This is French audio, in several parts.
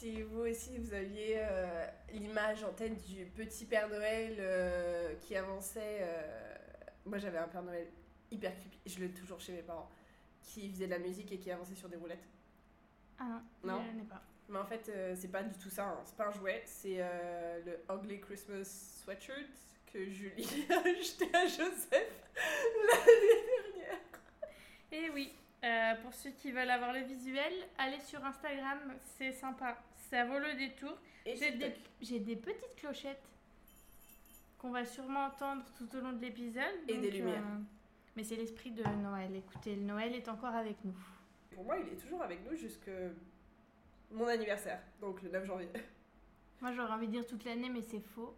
si vous aussi vous aviez euh, l'image en tête du petit Père Noël euh, qui avançait. euh, Moi j'avais un Père Noël hyper creepy, je l'ai toujours chez mes parents, qui faisait de la musique et qui avançait sur des roulettes. Ah Non. non, je n'ai pas. Mais en fait, euh, c'est pas du tout ça, hein. c'est pas un jouet, c'est euh, le Ugly Christmas Sweatshirt que Julie a acheté à Joseph l'année dernière. Et Eh oui, euh, pour ceux qui veulent avoir le visuel, allez sur Instagram, c'est sympa. Ça vaut le détour. J'ai des, TikTok. j'ai des petites clochettes qu'on va sûrement entendre tout au long de l'épisode. Et donc, des lumières. euh, mais c'est l'esprit de Noël. Écoutez, le Noël est encore avec nous. Pour moi, il est toujours avec nous jusque mon anniversaire, donc le 9 janvier. Moi, j'aurais envie de dire toute l'année, mais c'est faux.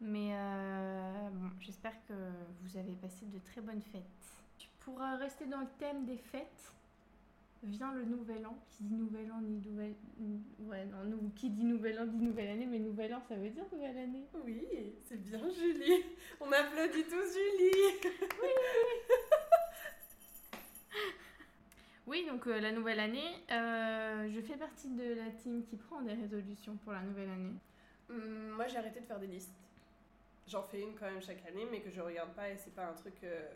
Mais euh, bon, j'espère que vous avez passé de très bonnes fêtes. Pour rester dans le thème des fêtes, vient le nouvel an. Qui dit nouvel an, dit nouvelle... Ouais, non, nous, qui dit nouvel an, dit nouvelle année, mais nouvel an, ça veut dire nouvelle année. Oui, c'est bien Julie. On applaudit tous Julie. Oui, donc euh, la nouvelle année, euh, je fais partie de la team qui prend des résolutions pour la nouvelle année. Hum, moi, j'ai arrêté de faire des listes. J'en fais une quand même chaque année, mais que je regarde pas et c'est pas un truc. euh,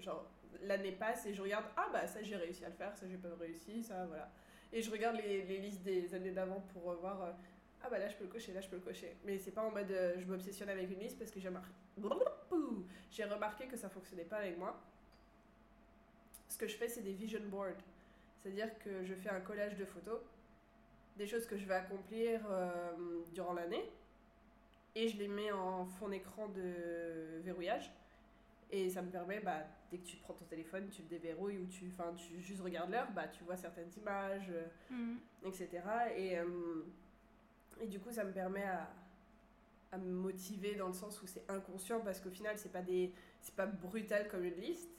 genre, l'année passe et je regarde, ah bah ça j'ai réussi à le faire, ça j'ai pas réussi, ça voilà. Et je regarde les, listes des années d'avant pour euh, voir, euh, ah bah là je peux le cocher, là je peux le cocher. Mais c'est pas en mode euh, je m'obsessionne avec une liste parce que j'ai remarqué, j'ai remarqué que ça fonctionnait pas avec moi. Ce que je fais, c'est des vision boards. C'est-à-dire que je fais un collage de photos, des choses que je vais accomplir euh, durant l'année, et je les mets en fond d'écran de verrouillage. Et ça me permet, bah, dès que tu prends ton téléphone, tu le déverrouilles ou tu, enfin, tu juste regardes l'heure, bah, tu vois certaines images, euh, Mhm. etc. Et, euh, et du coup, ça me permet à, à me motiver dans le sens où c'est inconscient parce qu'au final, c'est pas, des, pas brutal comme une liste.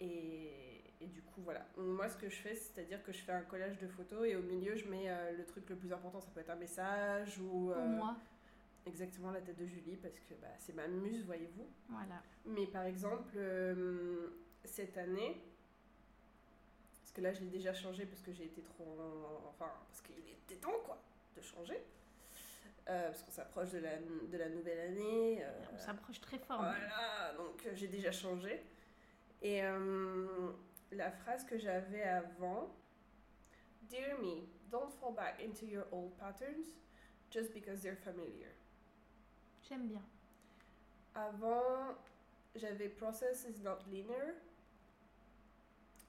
Et, et du coup, voilà. Moi, ce que je fais, c'est-à-dire que je fais un collage de photos et au milieu, je mets euh, le truc le plus important. Ça peut être un message ou euh, moi, exactement la tête de Julie parce que bah, c'est ma muse, voyez-vous. voilà. Mais par exemple, euh, cette année, parce que là je l'ai déjà changé parce que j'ai été trop. Enfin, parce qu'il était temps quoi de changer. Euh, parce qu'on s'approche de la, de la nouvelle année. euh, On s'approche très fort. voilà, donc j'ai déjà changé. Et la phrase que j'avais avant Dear me, don't fall back into your old patterns just because they're familiar. J'aime bien. Avant, j'avais Process is not linear.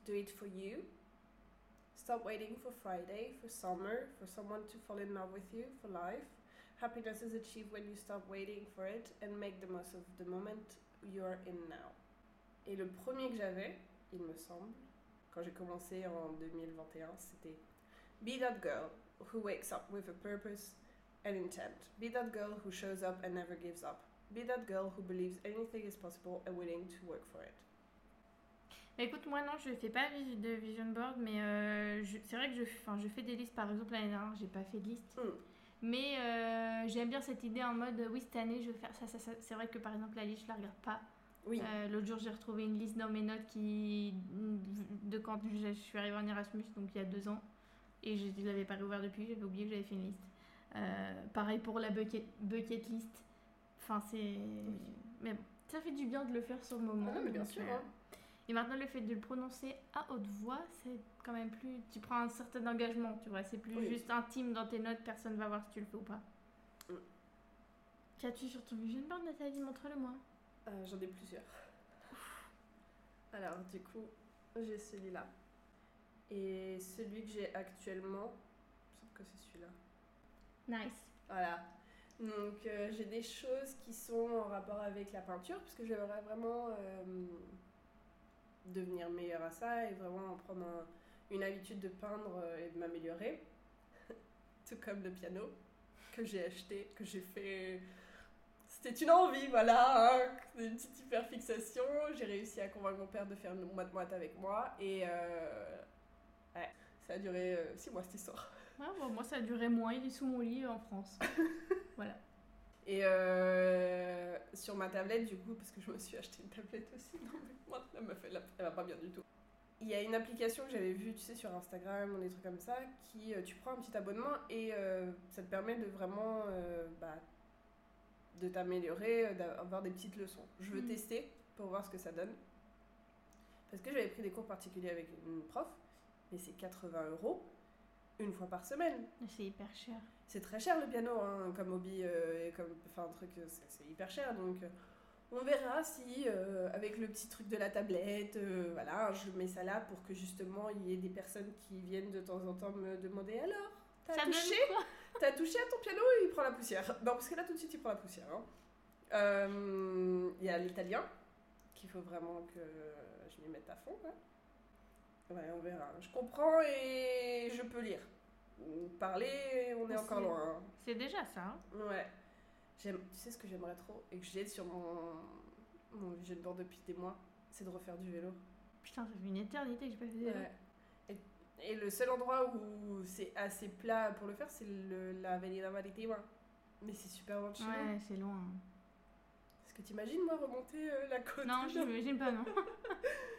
Do it for you. Stop waiting for Friday, for summer, for someone to fall in love with you, for life. Happiness is achieved when you stop waiting for it and make the most of the moment you're in now. Et le premier que j'avais, il me semble, quand j'ai commencé en 2021, c'était Be that girl who wakes up with a purpose and intent. Be that girl who shows up and never gives up. Be that girl who believes anything is possible and willing to work for it. Bah, Écoute, moi non, je fais pas de vision board, mais euh, c'est vrai que je, enfin, je fais des listes. Par exemple, l'année dernière, j'ai pas fait de liste. Mm. Mais euh, j'aime bien cette idée en mode, oui, cette année, je vais faire ça, ça, ça. C'est vrai que par exemple, la liste, je la regarde pas. Oui. Euh, L'autre jour, j'ai retrouvé une liste dans mes notes qui de quand je, je suis arrivée en Erasmus, donc il y a deux ans. Et je ne l'avais pas réouvert depuis, j'avais oublié que j'avais fait une liste. Euh, pareil pour la bucket, bucket list. Enfin, c'est. Mais bon, ça fait du bien de le faire sur le moment. Ah non, mais bien sûr. euh, hein. Et maintenant, le fait de le prononcer à haute voix, c'est quand même plus. Tu prends un certain engagement, tu vois. C'est plus Oui. juste intime dans tes notes, personne va voir si tu le fais ou pas. Mm. Qu'as-tu sur ton vision board, Nathalie Montre-le-moi. Euh, J'en ai plusieurs. Alors, du coup, j'ai celui-là. Et celui que j'ai actuellement, semble que c'est celui-là. Nice. Voilà. Donc, euh, j'ai des choses qui sont en rapport avec la peinture, parce que j'aimerais vraiment euh, devenir meilleure à ça et vraiment prendre un- une habitude de peindre euh, et de m'améliorer. Tout comme le piano que j'ai acheté, que j'ai fait. C'était une envie, voilà, hein, une petite hyperfixation. J'ai réussi à convaincre mon père de faire une moite-moite avec moi et ouais, ça a duré 6 mois cette histoire. Ouais, bon, moi, ça a duré moins. Il est sous mon lit en France. voilà. Et euh, sur ma tablette, du coup, parce que je me suis acheté une tablette aussi, non mais moi, la meuf, elle, elle va pas bien du tout. il y a une application que j'avais vue, tu sais, sur Instagram ou des trucs comme ça, qui euh, tu prends un petit abonnement et euh, ça te permet de vraiment euh, bah, de t'améliorer, euh, d'avoir des petites leçons. Je veux Mm. tester pour voir ce que ça donne. Parce que j'avais pris des cours particuliers avec une prof, mais c'est 80 euros une fois par semaine. C'est hyper cher. C'est très cher le piano, hein, comme hobby, euh, et comme, enfin un truc, c'est hyper cher. Donc euh, on verra si, euh, avec le petit truc de la tablette, euh, voilà, je mets ça là pour que justement il y ait des personnes qui viennent de temps en temps me demander alors, t'as touché, t'as touché à ton piano? Il prend la poussière. Non, parce que là tout de suite il prend la poussière. hein. Il y a l'italien qu'il faut vraiment que je m'y mette à fond. là. Ouais, on verra. Je comprends et je peux lire. Parler, on est encore loin. hein. C'est déjà ça. hein. Ouais. J'aime, tu sais ce que j'aimerais trop et que j'ai sur mon, mon vision board depuis des mois, c'est de refaire du vélo. Putain, ça fait une éternité que j'ai pas fait de vélo. Ouais. Et, et le seul endroit où c'est assez plat pour le faire, c'est la Avenida Maritima. Mais c'est super loin de chez. Ouais, c'est loin. Est-ce que t'imagines moi remonter euh, la côte Non, je m'imagine pas, non.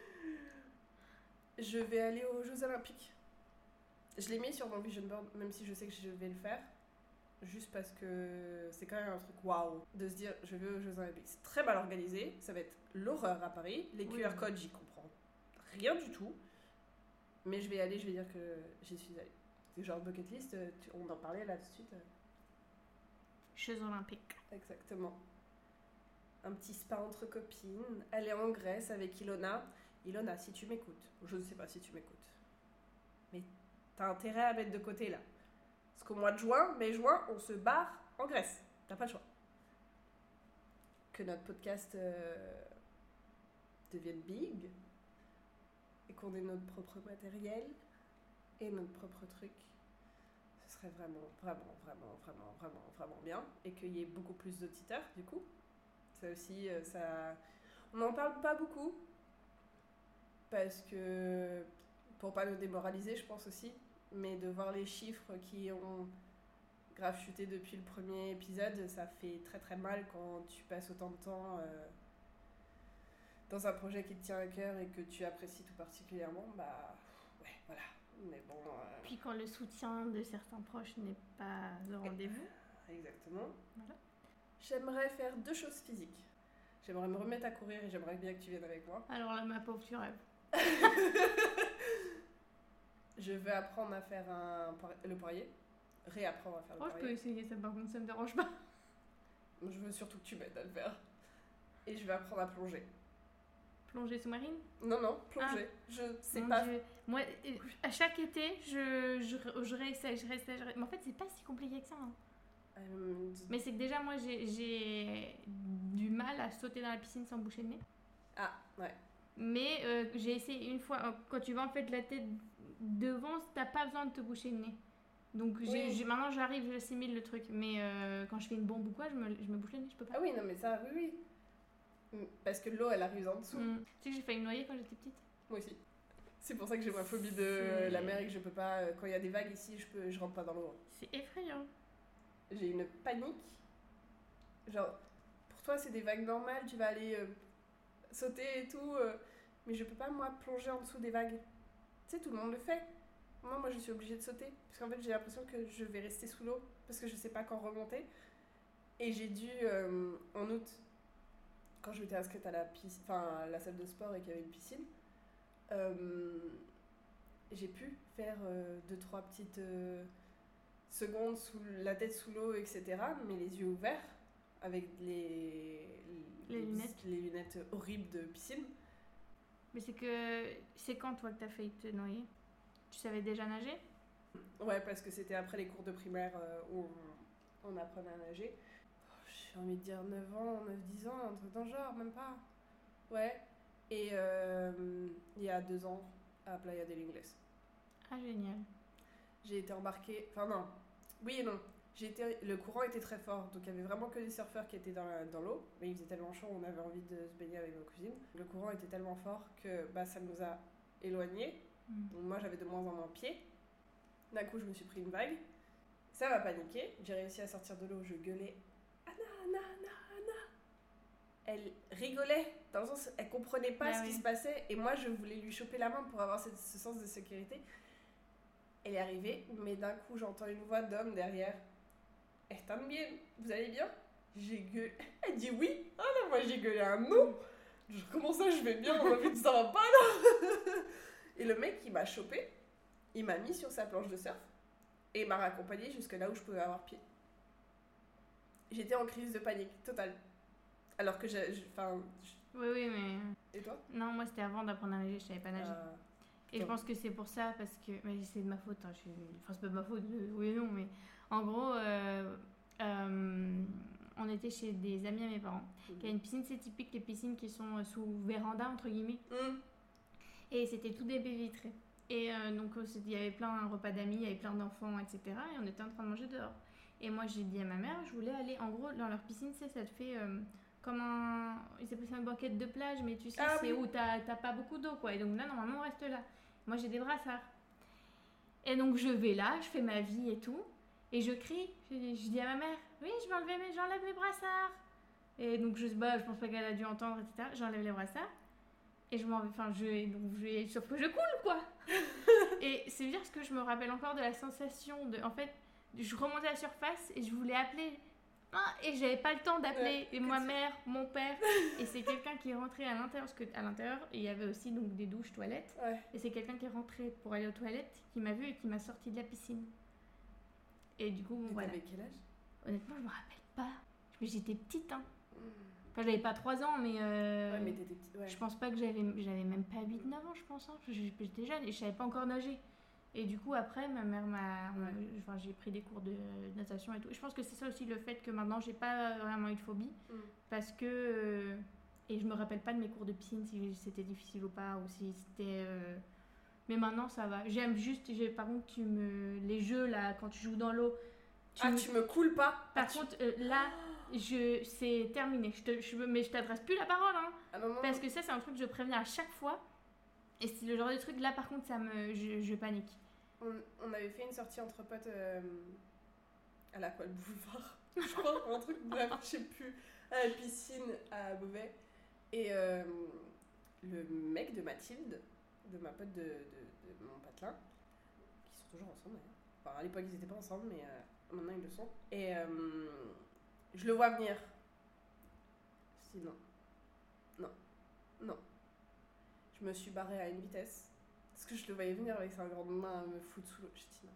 Je vais aller aux Jeux Olympiques. Je l'ai mis sur mon vision board, même si je sais que je vais le faire. Juste parce que c'est quand même un truc waouh de se dire je vais aux Jeux Olympiques. C'est très mal organisé, ça va être l'horreur à Paris. Les Oui. QR codes, j'y comprends rien du tout. Mais je vais y aller, je vais dire que j'y suis allée. C'est genre bucket list, euh, tu- on en parlait là tout de suite. Jeux olympiques. Exactement. Un petit spa entre copines. Est en Grèce avec Ilona. Ilona, si tu m'écoutes, je ne sais pas si tu m'écoutes, mais t'as intérêt à mettre de côté là. Parce qu'au mois de juin, mai juin, on se barre en Grèce. T'as pas le choix. Que notre podcast euh, devienne big et qu'on ait notre propre matériel et notre propre truc ce serait vraiment, vraiment, vraiment, vraiment, vraiment, vraiment bien. Et qu'il y ait beaucoup plus d'auditeurs, du coup. Ça aussi, euh, ça... On n'en parle pas beaucoup. Parce que... Pour pas nous démoraliser, je pense aussi. Mais de voir les chiffres qui ont grave chuté depuis le premier épisode, ça fait très très mal quand tu passes autant de temps euh, dans un projet qui te tient à cœur et que tu apprécies tout particulièrement. Bah, ouais, voilà. Mais bon... euh, Puis quand le soutien de certains proches n'est pas au rendez-vous. Exactement. Voilà. J'aimerais faire deux choses physiques. J'aimerais me remettre à courir et j'aimerais bien que tu viennes avec moi. Alors là, ma pauvre, tu rêves. Je veux apprendre à faire un le poirier. Réapprendre à faire le Oh, je peux essayer ça, par contre, ça me dérange pas. Je veux surtout que tu m'aides à le faire. Et je vais apprendre à plonger. Plongée sous-marine? Non, non, plonger. Je sais Ah. Mon pas. Dieu. Moi, euh, à chaque été, je, je, je réessaye, je réessaye, je Mais en fait, c'est pas si compliqué que ça. hein. Euh, Mais c'est que déjà, moi, j'ai du mal à sauter dans la piscine sans boucher le nez. Ah, ouais. Mais euh, j'ai essayé une fois, euh, quand tu vas en fait la tête devant, t'as pas besoin de te boucher le nez. Donc j'ai Oui. j'ai- maintenant j'arrive, j'assimile le truc. Mais euh, quand je fais une bombe ou quoi, je me, je me bouche le nez, je peux pas. Ah oui, non, mais ça, oui, oui. Mm, Parce que l'eau, elle arrive en dessous. Mm. Tu sais que j'ai failli me noyer quand j'étais petite? Moi aussi. C'est pour ça que j'ai ma phobie de la mer et que je peux pas. Quand il y a des vagues ici, je, peux, je rentre pas dans l'eau. C'est effrayant. j'ai une panique. Genre, pour toi, c'est des vagues normales, tu vas aller sauter et tout, euh, mais je peux pas, moi, plonger en dessous des vagues. Tu sais, tout le monde le fait. Moi, moi, je suis obligée de sauter, parce qu'en fait, j'ai l'impression que je vais rester sous l'eau, parce que je sais pas quand remonter. Et j'ai dû, euh, en août, quand je m'étais inscrite à la, piscine, à la salle de sport et qu'il y avait une piscine, euh, j'ai pu faire euh, deux, trois petites secondes sous la tête sous l'eau, etc. Mais les yeux ouverts, avec les, Les lunettes. les lunettes horribles de piscine. Mais c'est que. C'est quand toi que t'as failli te noyer? Tu savais déjà nager? Ouais, parce que c'était après les cours de primaire euh, où on, on apprenait à nager. Oh, J'ai envie de dire 9 ans, 9-10 ans, un truc dans genre, même pas. Ouais. Et euh, il y a deux ans, à Playa del Ingles. Ah, génial. J'ai été embarquée. Enfin, non. Oui et non. Été... Le courant était très fort, donc il y avait vraiment que des surfeurs qui étaient dans, la- dans l'eau. Mais il faisait tellement chaud, on avait envie de se baigner avec nos cousines. Le courant était tellement fort que bah, ça nous a éloignés. Mm. Donc moi j'avais de moins en moins pied. D'un coup je me suis pris une vague. Ça m'a paniqué. J'ai réussi à sortir de l'eau. Je gueulais Anna, Anna, Anna, Anna. elle rigolait, dans le sens, elle comprenait pas Bah ce qui se passait, et moi je voulais lui choper la main pour avoir cette- ce sens de sécurité. Elle est arrivée, mais d'un coup j'entends une voix d'homme derrière. Están bien Vous allez bien? J'ai gueulé. Elle dit oui. Ah non, moi j'ai gueulé un non. Je, Comment ça, je vais bien? On m'a ça va pas là Et le mec, il m'a chopé, il m'a mis sur sa planche de surf, et il m'a raccompagné jusque là où je pouvais avoir pied. J'étais en crise de panique totale. Alors que j'ai. Enfin. Oui, oui, mais. Et toi? Non, moi c'était avant d'apprendre à nager, je savais pas nager. Euh, Et je pense que c'est pour ça, parce que. Mais c'est de ma faute, hein, je suis- enfin c'est pas de ma faute, euh, oui et non, mais en gros, euh, euh, on était chez des amis à mes parents. Il y a une piscine, c'est typique les piscines qui sont euh, sous véranda, entre guillemets. hum, Et c'était tout des baies vitrées. Et euh, donc il y avait plein un repas d'amis, il y avait plein d'enfants, etc. Et on était en train de manger dehors. Et moi j'ai dit à ma mère, je voulais aller, en gros, dans leur piscine, c'est ça te fait euh, comme un... Ils appellent ça une banquette de plage, mais tu sais, Ah c'est oui. où t'as t'as pas beaucoup d'eau, quoi. Et donc là, normalement, on reste là. Moi j'ai des brassards. Et donc je vais là, je fais ma vie et tout. Et je crie, je, je dis à ma mère, oui, je vais enlever mes, j'enlève mes brassards. Et donc je, bah, je pense pas qu'elle a dû entendre, etc. J'enlève les brassards. Et je m'en vais, enfin, je, donc je, sauf que je coule, quoi. et c'est dire ce que je me rappelle encore de la sensation de, en fait, je remontais à la surface et je voulais appeler. Ah, et j'avais pas le temps d'appeler Ouais, et que ma mère, mon père. et c'est quelqu'un qui est rentré à l'intérieur, parce qu'à l'intérieur, il y avait aussi donc des douches, toilettes. Ouais. Et c'est quelqu'un qui est rentré pour aller aux toilettes, qui m'a vu et qui m'a sorti de la piscine. Et du coup, Et voilà. T'avais quel âge? Honnêtement, je me rappelle pas. Mais j'étais petite, hein. Hum. Enfin, j'avais pas 3 ans, mais. euh, Ouais, mais t'étais petite. Ouais. je pense pas que j'avais j'avais même pas 8 9 ans je pense hein. J'étais jeune et je savais pas encore nager. Et du coup après ma mère m'a Ouais. enfin j'ai pris des cours de natation et tout. Je pense que c'est ça aussi le fait que maintenant j'ai pas vraiment eu de phobie Hum. parce que euh, et je me rappelle pas de mes cours de piscine si c'était difficile ou pas ou si c'était euh, mais maintenant ça va. J'aime juste par contre tu me les jeux là quand tu joues dans l'eau tu Ah, me- tu me coules pas? Par Ah, tu- contre euh, là je c'est terminé. Je te je, mais je t'adresse plus la parole hein. Ah non, non, Parce que ça, c'est un truc que je préviens à chaque fois. Et c'est le genre de truc, là, par contre, ça me, je, je panique. On, on avait fait une sortie entre potes euh, à la quoi, le boulevard, je crois, un truc, bref, je sais plus, à la piscine à Beauvais. Et euh, le mec de Mathilde, de ma pote de, mon patelin, qui sont toujours ensemble d'ailleurs. Enfin, à l'époque, ils n'étaient pas ensemble, mais euh, maintenant ils le sont. Et euh, je le vois venir. Je dis non. Non. Non. Je me suis barrée à une vitesse. Parce que je le voyais venir avec sa grande main à me foutre sous l'eau. J'ai dit non.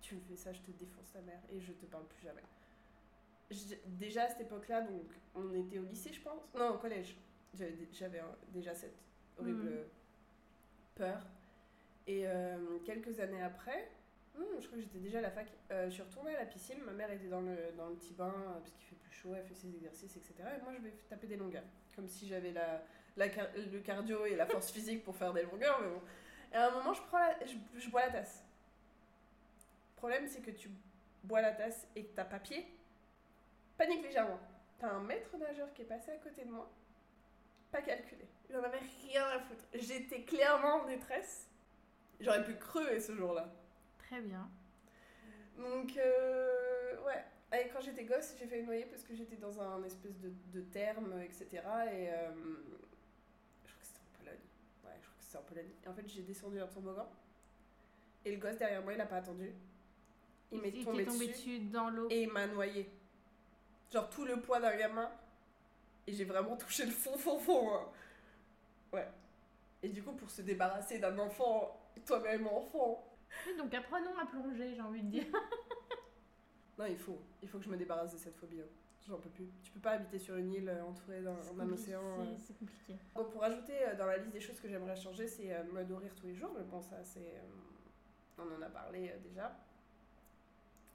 Tu me fais ça, je te défonce ta mère et je te parle plus jamais. Déjà à cette époque-là, donc on était au lycée, je pense. Non, au collège. J'avais dé- J'avais déjà cette horrible Mhm. Peur. Et euh, quelques années après, hmm, je crois que j'étais déjà à la fac, euh, je suis retournée à la piscine. Ma mère était dans le, dans le petit bain euh, parce qu'il fait plus chaud, elle fait ses exercices, etc. Et moi, je vais taper des longueurs. Comme si j'avais la, la le cardio et la force physique pour faire des longueurs. Mais bon. Et à un moment, je, prends je bois la tasse. Le problème, c'est que tu bois la tasse et que t'as pas pied. Panique légèrement. T'as un maître nageur qui est passé à côté de moi. Pas calculé. Il en avait rien à foutre. J'étais clairement en détresse. J'aurais pu crever ce jour-là. Très bien. Donc, euh, ouais. Et quand j'étais gosse, j'ai me noyer parce que j'étais dans un espèce de, de terme, etc. Et euh, je crois que c'était en Pologne. Ouais, je crois que c'était en Pologne. Et en fait, j'ai descendu un toboggan. Et le gosse derrière moi, il a pas attendu. Il m'est t'est tombé, tombé dessus, dessus dans l'eau. et il m'a noyé. Genre tout le poids d'un gamin. Et j'ai vraiment touché le fond, fond, fond. hein. Ouais. Et du coup, pour se débarrasser d'un enfant, toi-même enfant, Oui, donc apprenons à plonger, j'ai envie de dire. Non, il faut. Il faut que je me débarrasse de cette phobie. hein. J'en peux plus. Tu peux pas habiter sur une île euh, entourée d'un océan. euh. c'est- compliqué. Donc pour ajouter euh, dans la liste des choses que j'aimerais changer, c'est me nourrir tous les jours. Mais bon, ça, c'est... on en a parlé déjà.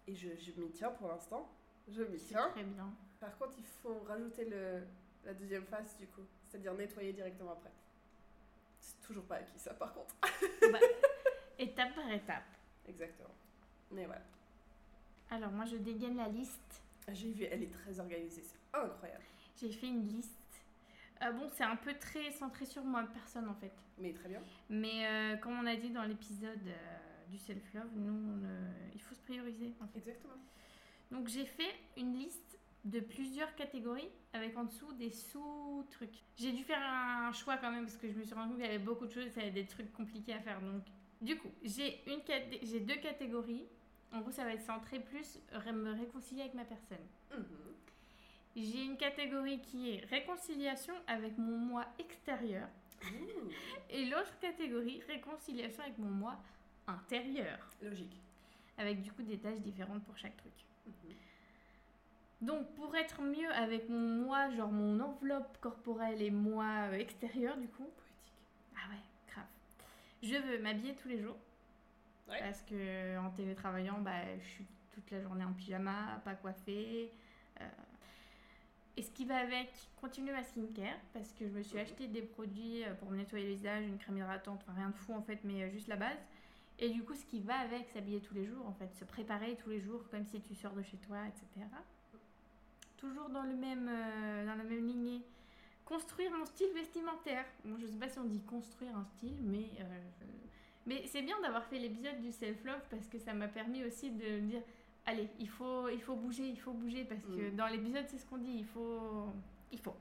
Et je, je m'y tiens pour l'instant. Je m'y tiens. très bien. Par contre, il faut rajouter le, la deuxième phase du coup. C'est-à-dire nettoyer directement après. C'est toujours pas acquis ça par contre. Bah, étape par étape. Exactement. Mais voilà. Alors, moi, je dégaine la liste. J'ai vu, elle est très organisée. C'est incroyable. J'ai fait une liste. Euh, bon, c'est un peu très centré sur moi, personne en fait. Mais très bien. Mais euh, comme on a dit dans l'épisode euh, du self-love, nous, on, il faut se prioriser en fait. Exactement. Donc j'ai fait une liste de plusieurs catégories avec en dessous des sous-trucs. J'ai dû faire un choix quand même parce que je me suis rendu compte qu'il y avait beaucoup de choses, ça avait des trucs compliqués à faire. Donc, du coup, j'ai une caté- j'ai deux catégories. En gros, ça va être centré plus me réconcilier avec ma personne. Mhm. J'ai une catégorie qui est réconciliation avec mon moi extérieur et l'autre catégorie réconciliation avec mon moi intérieur. Logique. Avec du coup des tâches différentes pour chaque truc. Mhm. Donc pour être mieux avec mon moi, genre mon enveloppe corporelle et moi euh, extérieur du coup. Poétique. Ah ouais, grave. Je veux m'habiller tous les jours. Ouais. Parce que en télétravaillant, bah, je suis toute la journée en pyjama, pas coiffée. euh. Et ce qui va avec, continuer ma skincare parce que je me suis Mhm. acheté des produits euh, pour me nettoyer le visage, une crème hydratante, enfin rien de fou en fait, mais juste la base. Et du coup, ce qui va avec, s'habiller tous les jours en fait, se préparer tous les jours comme si tu sors de chez toi, etc. Toujours dans, le même, euh, dans la même lignée. Construire mon style vestimentaire. Bon, je sais pas si on dit construire un style, mais, euh, mais c'est bien d'avoir fait l'épisode du self-love parce que ça m'a permis aussi de me dire allez, il faut, il faut bouger, il faut bouger parce que Mm. dans l'épisode, c'est ce qu'on dit il faut. Il faut.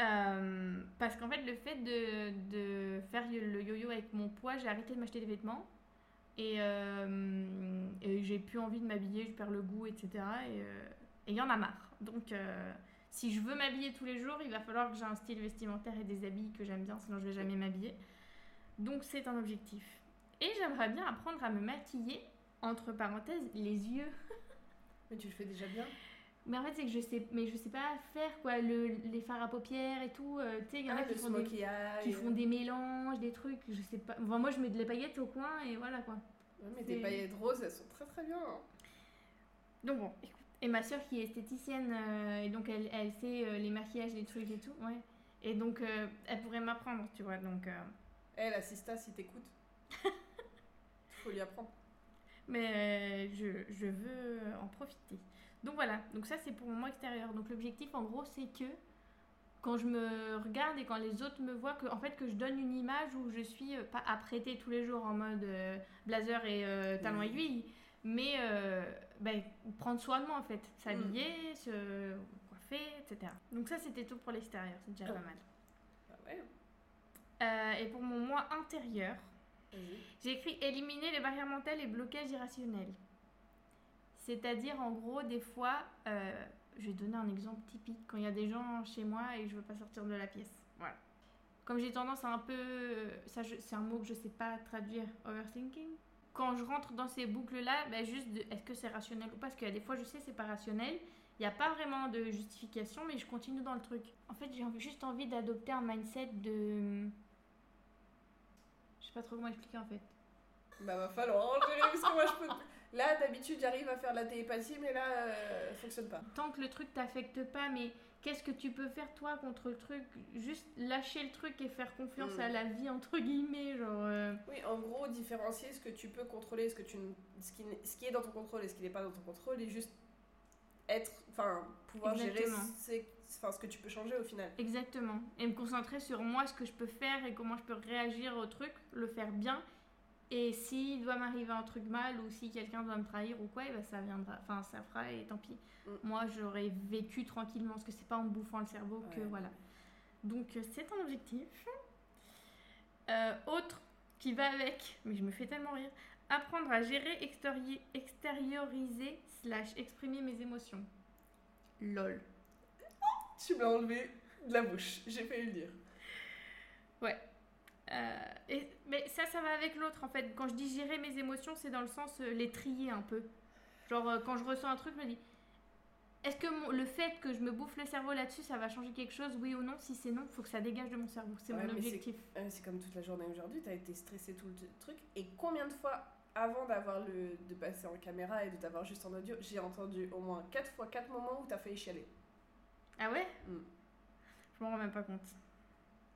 Euh, parce qu'en fait, le fait de, de faire le yo-yo avec mon poids, j'ai arrêté de m'acheter des vêtements. Et, euh, et j'ai plus envie de m'habiller, je perds le goût, etc. Et euh, et il y en a marre. Donc, euh, si je veux m'habiller tous les jours, il va falloir que j'ai un style vestimentaire et des habits que j'aime bien, sinon je vais jamais m'habiller. Donc, c'est un objectif. Et j'aimerais bien apprendre à me maquiller, entre parenthèses, les yeux. Mais tu le fais déjà bien. Mais en fait, c'est que je sais, mais je sais pas faire quoi, le, les fards à paupières et tout. euh, tu sais, il y en a Ah, qui font, des, qui font des mélanges, des trucs, je sais pas. Enfin, moi, je mets de la paillette au coin et voilà quoi. Ouais, mais tes paillettes roses, elles sont très très bien. hein. Donc bon, écoute. Et ma soeur qui est esthéticienne, euh, et donc elle, elle sait euh, les maquillages, les trucs et tout, ouais. Et donc euh, elle pourrait m'apprendre, tu vois. Donc, euh, Eh, la sista, si t'écoutes. Faut lui apprendre. mais je, je veux en profiter. Donc voilà, donc ça c'est pour mon moi extérieur. Donc l'objectif en gros c'est que quand je me regarde et quand les autres me voient, que, en fait que je donne une image où je suis pas apprêtée tous les jours en mode blazer et talons Oui. aiguilles, mais ben, prendre soin de moi en fait, s'habiller, se coiffer, etc. Donc ça c'était tout pour l'extérieur, c'est déjà Oh. pas mal. Ah ouais. Euh, et pour mon moi intérieur, j'ai écrit éliminer les barrières mentales et blocages irrationnels. C'est-à-dire, en gros, des fois, euh, je vais donner un exemple typique. Quand il y a des gens chez moi et je veux pas sortir de la pièce. Voilà. Comme j'ai tendance à un peu. Ça, c'est un mot que je sais pas traduire. Overthinking. Quand je rentre dans ces boucles-là, ben juste de, est-ce que c'est rationnel ou pas? Parce y a des fois, je sais, c'est pas rationnel. Il n'y a pas vraiment de justification, mais je continue dans le truc. En fait, j'ai juste envie d'adopter un mindset de. Je sais pas trop comment expliquer en fait. Bah va falloir parce que moi je peux. Là d'habitude j'arrive à faire la télépathie mais là euh, ça fonctionne pas. Tant que le truc t'affecte pas, mais qu'est-ce que tu peux faire toi contre le truc? Juste lâcher le truc et faire confiance Mm. à la vie, entre guillemets, genre. euh, Oui en gros différencier ce que tu peux contrôler, ce, que tu, ce, qui, ce qui est dans ton contrôle et ce qui n'est pas dans ton contrôle et juste être, enfin pouvoir Exactement. gérer enfin, ce que tu peux changer au final. Exactement. Et me concentrer sur moi, ce que je peux faire et comment je peux réagir au truc, le faire bien. Et s'il doit m'arriver un truc mal ou si quelqu'un doit me trahir ou quoi, eh ben ça viendra. Enfin, ça fera et tant pis. Mm. Moi, j'aurais vécu tranquillement parce que c'est pas en me bouffant le cerveau que Ouais. voilà. Donc, euh, c'est un objectif. Euh, autre qui va avec, mais je me fais tellement rire, apprendre à gérer, extérioriser, slash exprimer mes émotions. LOL. Tu m'as enlevé de la bouche, j'ai failli le dire. Euh, et, mais ça, ça va avec l'autre en fait. Quand je dis gérer mes émotions, c'est dans le sens euh, les trier un peu. Genre, euh, quand je ressens un truc, je me dis est-ce que mon- le fait que je me bouffe le cerveau là-dessus, ça va changer quelque chose, oui ou non? Si c'est non, faut que ça dégage de mon cerveau. C'est Ouais, mon objectif. C'est comme toute la journée aujourd'hui, t'as été stressé tout le truc. Et combien de fois, avant d'avoir le de passer en caméra et de t'avoir juste en audio, j'ai entendu au moins 4 fois 4 moments où t'as failli chialer? Ah ouais? Mm. Je m'en rends même pas compte.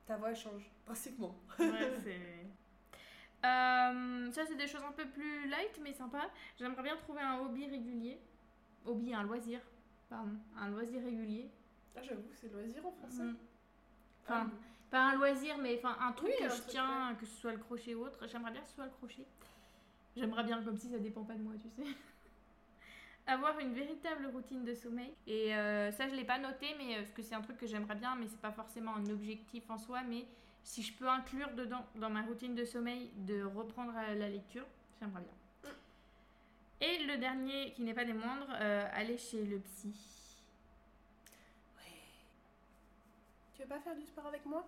Ta voix change, drastiquement. Ouais, c'est. Euh, ça, c'est des choses un peu plus light mais sympa. J'aimerais bien trouver un hobby régulier. Hobby, un loisir. Pardon. Un loisir régulier. Ah, j'avoue, c'est loisir en français. Mm. Ah, Enfin, pas un loisir, mais enfin un truc Oui, que un je truc, tiens, que ce soit le crochet ou autre. J'aimerais bien que ce soit le crochet. J'aimerais bien comme si ça dépend pas de moi, tu sais. Avoir une véritable routine de sommeil. Et euh, ça, je l'ai pas noté, mais euh, parce que c'est un truc que j'aimerais bien, mais c'est pas forcément un objectif en soi. Mais si je peux inclure dedans, dans ma routine de sommeil, de reprendre euh, la lecture, j'aimerais bien. Et le dernier, qui n'est pas des moindres, euh, aller chez le psy. Tu veux pas faire du sport avec moi?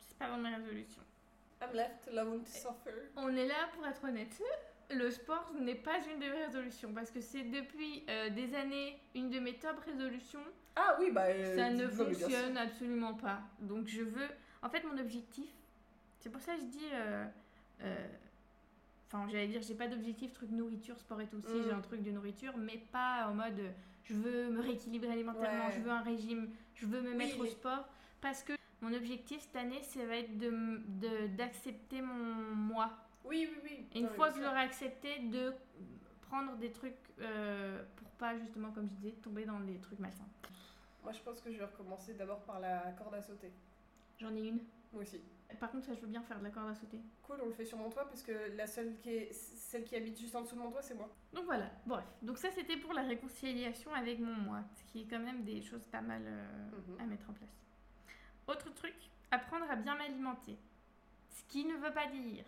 C'est pas dans mes résolutions. I'm left alone to suffer. On est là pour être honnête. Le sport n'est pas une de mes résolutions parce que c'est depuis euh, des années une de mes top résolutions. Ah oui, bah. euh, Ça ne fonctionne absolument pas. Donc je veux. En fait, mon objectif, c'est pour ça que je dis. euh, Enfin, j'allais dire, j'ai pas d'objectif truc nourriture, sport et tout. Si, Mm. j'ai un truc de nourriture, mais pas en mode je veux me rééquilibrer alimentairement, Ouais. je veux un régime, je veux me Oui, mettre au sport. Parce que mon objectif cette année, ça va être de m- de- d'accepter mon moi. Oui, oui, oui. Et une Non, mais fois que sûr. j'aurai accepté de prendre des trucs euh, pour pas justement, comme je disais, tomber dans des trucs malsains. Moi, je pense que je vais recommencer d'abord par la corde à sauter. J'en ai une. Moi aussi. Par contre, ça, je veux bien faire de la corde à sauter. Cool, on le fait sur mon toit parce que la seule qui est celle qui habite juste en dessous de mon toit, c'est moi. Donc voilà, bref. Donc ça, c'était pour la réconciliation avec mon moi, ce qui est quand même des choses pas mal euh, Mhm. à mettre en place. Autre truc, apprendre à bien m'alimenter. Ce qui ne veut pas dire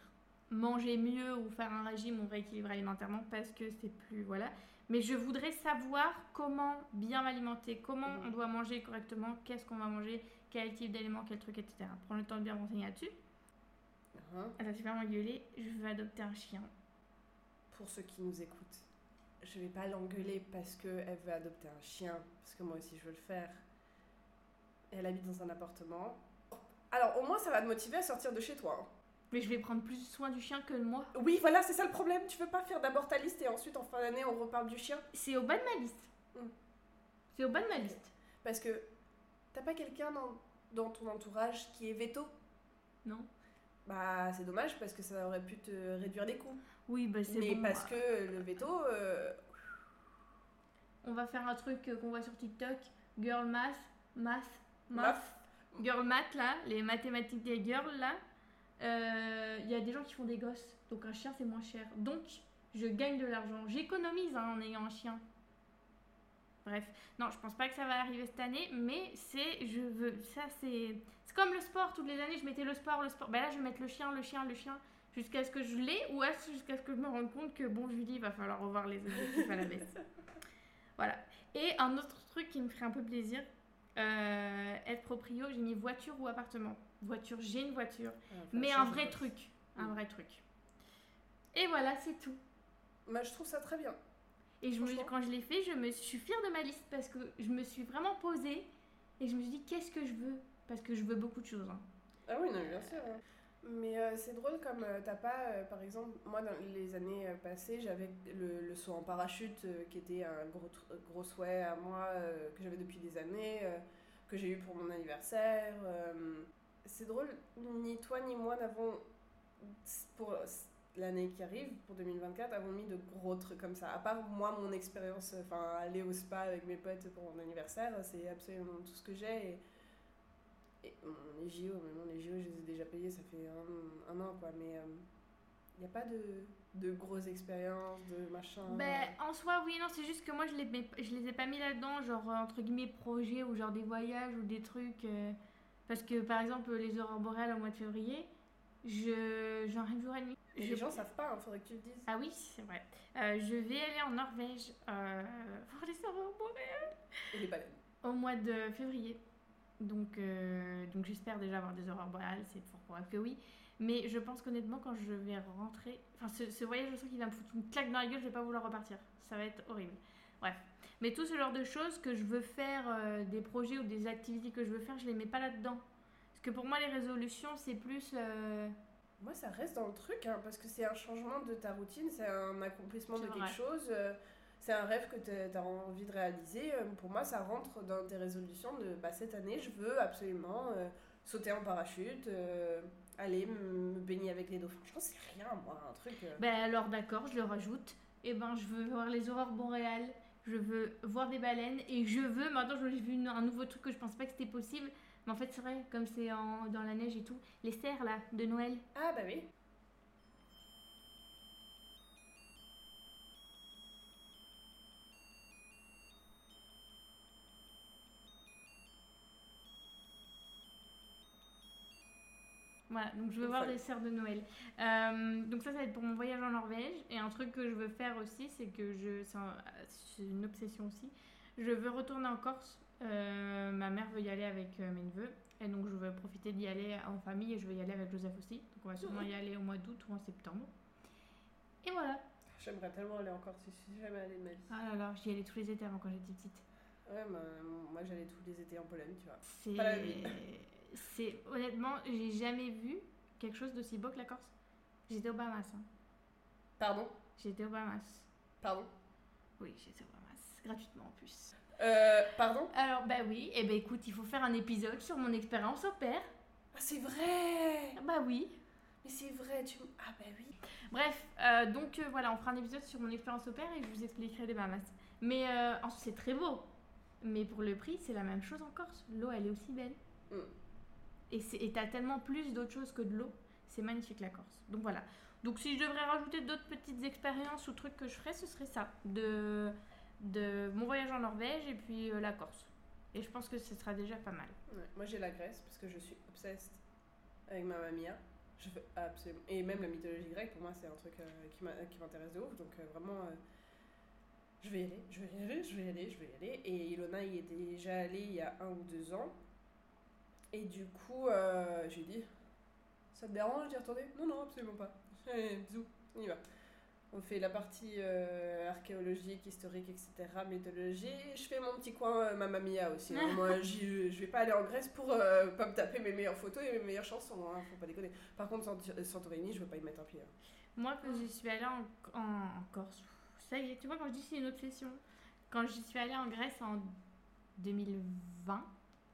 manger mieux ou faire un régime ou rééquilibrer alimentairement parce que c'est plus voilà. Mais je voudrais savoir comment bien m'alimenter, comment Mhm. on doit manger correctement, qu'est-ce qu'on va manger, quel type d'aliments, quel truc, etc. Prendre le temps de bien renseigner là-dessus. Hein Elle a super engueulé, je veux adopter un chien. Pour ceux qui nous écoutent, je vais pas l'engueuler parce qu'elle veut adopter un chien, parce que moi aussi je veux le faire. Elle habite dans un appartement. Alors au moins ça va te motiver à sortir de chez toi. hein. Mais je vais prendre plus soin du chien que de moi. Oui, voilà, c'est ça le problème. Tu veux pas faire d'abord ta liste et ensuite en fin d'année on reparle du chien? C'est au bas de ma liste. Mm. C'est au bas de ma liste. Parce que t'as pas quelqu'un dans, dans ton entourage qui est veto? Non Bah c'est dommage parce que ça aurait pu te réduire les coûts. Oui, bah c'est Mais bon. parce que le veto, euh, On va faire un truc qu'on voit sur TikTok. Girl math, math, math. maf, Girl math, là, les mathématiques des girls, là. Euh, Il y a des gens qui font des gosses. Donc un chien, c'est moins cher. Donc, je gagne de l'argent. J'économise hein, en ayant un chien. Bref, non, je pense pas que ça va arriver cette année, mais c'est, je veux, ça c'est, c'est comme le sport. Toutes les années, je mettais le sport, le sport. Ben là, je vais mettre le chien, le chien, le chien, jusqu'à ce que je l'ai, ou à ce- jusqu'à ce que je me rende compte que bon, Julie, il va falloir revoir les objectifs à la baisse. Voilà. Et un autre truc qui me ferait un peu plaisir, euh, être proprio, j'ai mis voiture ou appartement. Voiture, j'ai une voiture, mais un vrai truc, un vrai truc. Et voilà, c'est tout. Bah, je trouve ça très bien. Et je me, quand je l'ai fait, je me je suis fière de ma liste parce que je me suis vraiment posée et je me suis dit qu'est-ce que je veux? Parce que je veux beaucoup de choses. hein. Ah oui, non, bien sûr. hein. Mais euh, c'est drôle comme euh, t'as pas, euh, par exemple, moi dans les années euh, passées, j'avais le, le saut en parachute euh, qui était un gros, gros souhait à moi euh, que j'avais depuis des années, euh, que j'ai eu pour mon anniversaire. Euh. c'est drôle, ni toi ni moi n'avons, pour l'année qui arrive, pour 2024, avons mis de gros trucs comme ça. À part moi, mon expérience, enfin aller au spa avec mes potes pour mon anniversaire, c'est absolument tout ce que j'ai. Et, les JO, bon, les JO, je les ai déjà payés, ça fait un, an, quoi. Mais il n'y a pas de, de grosses expériences, de machin. Ben, en soi, oui, non, c'est juste que moi je les, mets- je les ai pas mis là-dedans, genre euh, entre guillemets projets ou genre des voyages ou des trucs. euh, parce que par exemple, les aurores boréales au mois de février, je, j'en rêve jour et nuit. Je- les gens savent pas, il faudrait que tu le dises. Ah oui, c'est vrai. Euh, je vais aller en Norvège euh, voir les aurores boréales. Et les baleines. au mois de février. Donc, euh, donc j'espère déjà avoir des aurores boréales, c'est fort probable que oui. Mais je pense qu'honnêtement, quand je vais rentrer, enfin ce, ce voyage, je sens qu'il va me foutre une claque dans la gueule, je vais pas vouloir repartir. Ça va être horrible. Bref. Mais tout ce genre de choses que je veux faire, euh, des projets ou des activités que je veux faire, je les mets pas là-dedans. Parce que pour moi, les résolutions, c'est plus. euh, Moi, ça reste dans le truc, hein, parce que c'est un changement de ta routine, c'est un accomplissement de quelque chose, euh, c'est un rêve que tu as envie de réaliser. Pour moi, ça rentre dans tes résolutions de bah, cette année, je veux absolument sauter en parachute, euh, aller me baigner avec les dauphins. Je pense que c'est rien, moi, un truc. euh, Ben alors d'accord, je le rajoute. Et ben je veux voir les aurores boréales, je veux voir des baleines et je veux, maintenant j'ai vu un nouveau truc que je pensais pas que c'était possible, mais en fait c'est vrai, comme c'est dans la neige et tout, les cerfs là, de Noël. Ah, bah oui. Voilà, donc je veux voir des sœurs de Noël. Euh, donc ça, ça va être pour mon voyage en Norvège. Et un truc que je veux faire aussi, c'est que je... C'est un- c'est une obsession aussi. Je veux retourner en Corse. Euh, ma mère veut y aller avec euh, mes neveux. Et donc je veux profiter d'y aller en famille et je veux y aller avec Joseph aussi. Donc on va sûrement y aller au mois d'août ou en septembre. Et voilà. J'aimerais tellement aller encore si je suis jamais allée de ma vie. Ah là là, j'y allais tous les étés avant quand j'étais petite. Ouais, bah, moi j'allais tous les étés en Pologne, tu vois. C'est. Pas la vie. C'est. Honnêtement, j'ai jamais vu quelque chose d'aussi beau que la Corse. J'étais au Bahamas. hein. Pardon? J'étais au Bahamas. Pardon? Oui, j'étais au Bahamas. Gratuitement en plus. Euh, pardon? Alors, bah oui. Et ben écoute, il faut faire un épisode sur mon expérience au père. Ah, c'est vrai Ah Bah oui. Mais c'est vrai, tu... m- Ah bah oui. Bref, euh, donc euh, voilà, on fera un épisode sur mon expérience au père et je vous expliquerai les Bahamas. Mais euh, ensuite, c'est très beau. Mais pour le prix, c'est la même chose en Corse. L'eau, elle est aussi belle. Mm. Et t'as tellement plus d'autres choses que de l'eau. C'est magnifique la Corse. Donc voilà. Donc si je devrais rajouter d'autres petites expériences ou trucs que je ferais, ce serait ça. De, de mon voyage en Norvège et puis euh, la Corse. Et je pense que ce sera déjà pas mal. Moi j'ai la Grèce parce que je suis obsessed avec ma mamia. Absolument. Et même la mythologie grecque, pour moi, c'est un truc euh, qui m'intéresse de ouf. Donc euh, vraiment, je vais y aller, je vais y aller, je vais y aller, je vais y aller. Et Ilona y est déjà allée il y a un ou deux ans. Et du coup, euh, je lui ai dit Ça te dérange d'y retourner? Non, non, absolument pas. Allez, bisous, on y va. On fait la partie euh, archéologique, historique, etc., mythologie. Je fais mon petit coin euh, Mamma Mia aussi. hein. Moi, j'y- je vais pas aller en Grèce pour euh, pas me taper mes meilleures photos et mes meilleures chansons. Hein, faut pas déconner. Par contre, Sant- Santorini, je veux pas y mettre un pied. hein. Moi, quand j'y suis allée en, en, en Corse, ça y est, tu vois, quand je dis c'est une obsession. Quand j'y suis allée en Grèce en 2020,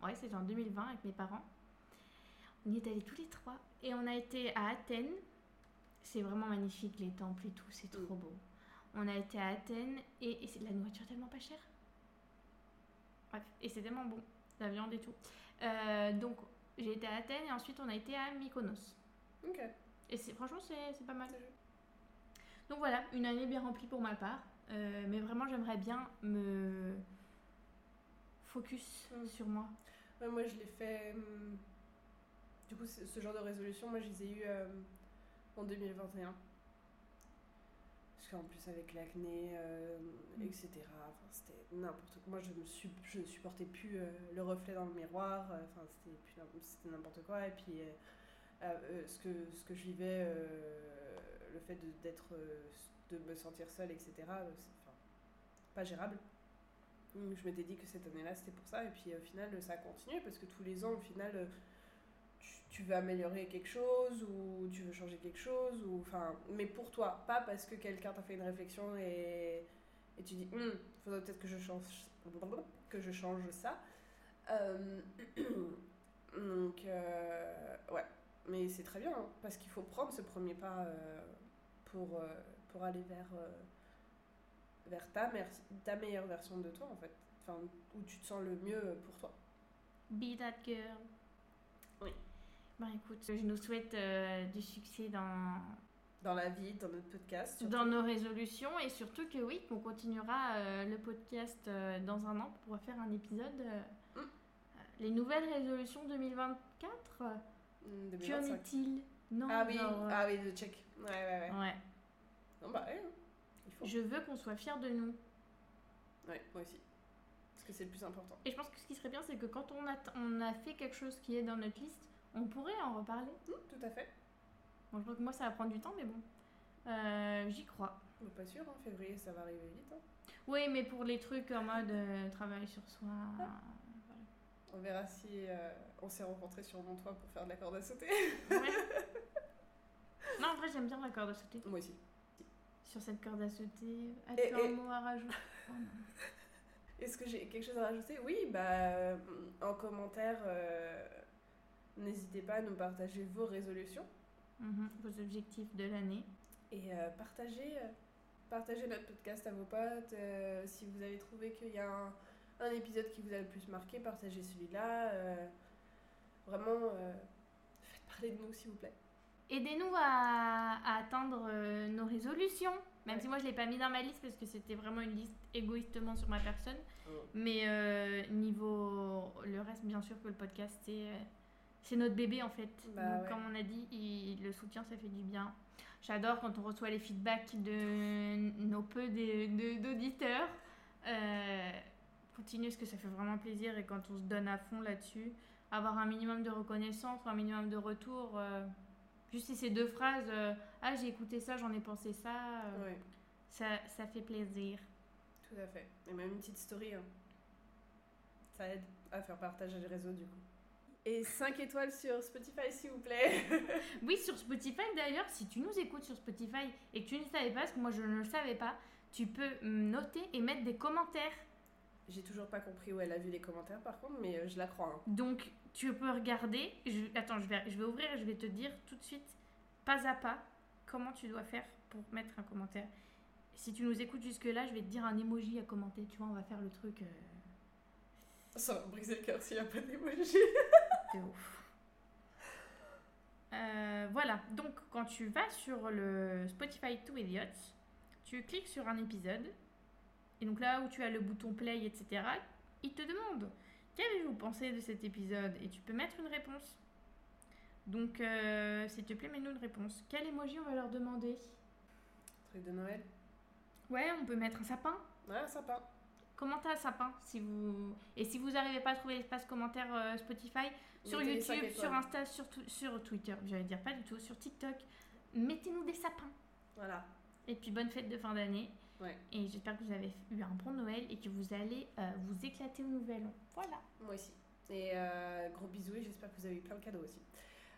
ouais, c'était en 2020 avec mes parents, on y est allés tous les trois. Et on a été à Athènes. C'est vraiment magnifique, les temples et tout, c'est trop beau. On a été à Athènes et, et c'est de la nourriture tellement pas chère. Bref, et c'est tellement bon, la viande et tout. Euh, donc, j'ai été à Athènes et ensuite on a été à Mykonos. Ok. Et c'est franchement, c'est c'est pas mal. Donc voilà, une année bien remplie pour ma part. Euh, mais vraiment, j'aimerais bien me focus Mm. sur moi. Ouais, moi, je l'ai fait. hum, Du coup, ce genre de résolution, moi, je les ai eu euh, en 2021. Parce qu'en plus, avec l'acné, euh, Mm. etc., c'était n'importe quoi. Moi, je ne suis, je supportais plus euh, le reflet dans le miroir. euh, Enfin, c'était n'importe quoi. Et puis, ce, que, ce que je vivais, le fait de, d'être, euh, de me sentir seule, etc., pas gérable. Je m'étais dit que cette année-là, c'était pour ça. Et puis, au final, ça a continué parce que tous les ans, au final, euh, tu, veux améliorer quelque chose ou tu veux changer quelque chose. Ou, enfin, mais pour toi, pas parce que quelqu'un t'a fait une réflexion et, et tu dis, Hum, faudrait peut-être que je change, que je change ça. Euh, donc, euh, ouais. Mais c'est très bien hein, parce qu'il faut prendre ce premier pas pour, pour aller vers. Vers ta, meilleure version de toi en fait. Enfin, où tu te sens le mieux pour toi. Be that girl. Oui. Bah écoute, je nous souhaite euh, du succès dans, Dans la vie, dans notre podcast. surtout. dans nos résolutions et surtout que oui, qu'on continuera euh, le podcast euh, dans un an pour pouvoir faire un épisode. Mm. les nouvelles résolutions 2024 euh, Mm, Qu'en 2025. est-il? Non, Ah oui, genre, ah oui, le check. Ouais, ouais, ouais. ouais. Non, bah, ouais, hein. Faut. Je veux qu'on soit fiers de nous. Ouais, moi aussi. Parce que c'est le plus important. Et je pense que ce qui serait bien, c'est que quand on a, on a fait quelque chose qui est dans notre liste, on pourrait en reparler. Mm, tout à fait. Bon, je crois que moi, ça va prendre du temps, mais bon. Euh, J'y crois. Mais pas sûr, hein, février, ça va arriver vite. hein. Oui, mais pour les trucs en mode euh, travail sur soi. voilà. On verra si euh, on s'est rencontrés sur mon toit pour faire de la corde à sauter. Ouais. non, en vrai, j'aime bien la corde à sauter. moi aussi. Sur cette corde à sauter, Et- as-tu un mot à rajouter Oh. Est-ce que j'ai quelque chose à rajouter? Oui, bah, en commentaire, euh, n'hésitez pas à nous partager vos résolutions. Mhm, Vos objectifs de l'année. Et euh, partagez, euh, partagez notre podcast à vos potes. si vous avez trouvé qu'il y a un, un épisode qui vous a le plus marqué, partagez celui-là. vraiment, faites parler de nous, s'il vous plaît. Aidez-nous à, à atteindre euh, nos résolutions. Même Ouais. si moi je l'ai pas mis dans ma liste parce que c'était vraiment une liste égoïstement sur ma personne. Mais euh, niveau le reste, bien sûr que le podcast c'est euh, c'est notre bébé en fait. Bah Donc, ouais. comme on a dit, il- le soutien, ça fait du bien. J'adore quand on reçoit les feedbacks de nos peu d'auditeurs. Euh, continuez parce que ça fait vraiment plaisir et quand on se donne à fond là-dessus, avoir un minimum de reconnaissance un minimum de retour. euh, juste ces deux phrases, euh, ah j'ai écouté ça, j'en ai pensé ça, euh, Ouais, ça, ça fait plaisir. tout à fait. Et même une petite story. hein. Ça aide à faire partager les réseaux du coup. Et 5 étoiles sur Spotify s'il vous plaît. Oui, sur Spotify d'ailleurs, si tu nous écoutes sur Spotify et que tu ne savais pas, parce que moi je ne le savais pas, tu peux noter et mettre des commentaires. J'ai toujours pas compris où elle a vu les commentaires par contre, mais euh, je la crois. hein. Donc tu peux regarder. Je, attends, je vais, je vais ouvrir et je vais te dire tout de suite, pas à pas, comment tu dois faire pour mettre un commentaire. Si tu nous écoutes jusque-là, je vais te dire un emoji à commenter. Tu vois, on va faire le truc euh, Ça va briser le cœur s'il n'y a pas d'emoji. de ouf. Euh, voilà, donc quand tu vas sur le Spotify To Idiots, tu cliques sur un épisode, et donc là où tu as le bouton play, etc., il te demande qu'avez-vous pensé de cet épisode Et tu peux mettre une réponse. Donc, euh, s'il te plaît, mets-nous une réponse. Quel emoji on va leur demander? Truc de Noël? Ouais, on peut mettre un sapin. Ouais, sympa. Commentez un sapin si vous et si vous n'arrivez pas à trouver l'espace commentaire euh, Spotify sur YouTube, sur Insta, sur, sur Twitter, j'allais dire pas du tout, sur TikTok, mettez-nous des sapins. Voilà. Et puis bonne fête de fin d'année. Ouais. Et j'espère que vous avez eu un bon Noël et que vous allez euh, vous éclater au nouvel an. Voilà. Moi aussi. Et euh, gros bisous et j'espère que vous avez eu plein de cadeaux aussi.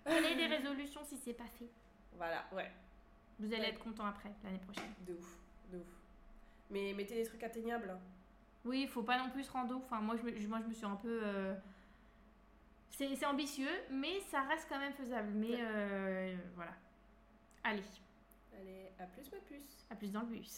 Prenez des résolutions si c'est pas fait. Voilà, ouais. Vous allez Ouais. être content après l'année prochaine. De ouf. De ouf. Mais mettez des trucs atteignables. hein. Oui, il faut pas non plus se rando. Enfin, moi je me, moi, je me suis un peu. euh, C'est c'est ambitieux, mais ça reste quand même faisable. Mais Ouais. euh, voilà. Allez, Allez, à plus, ma puce. à plus dans le bus.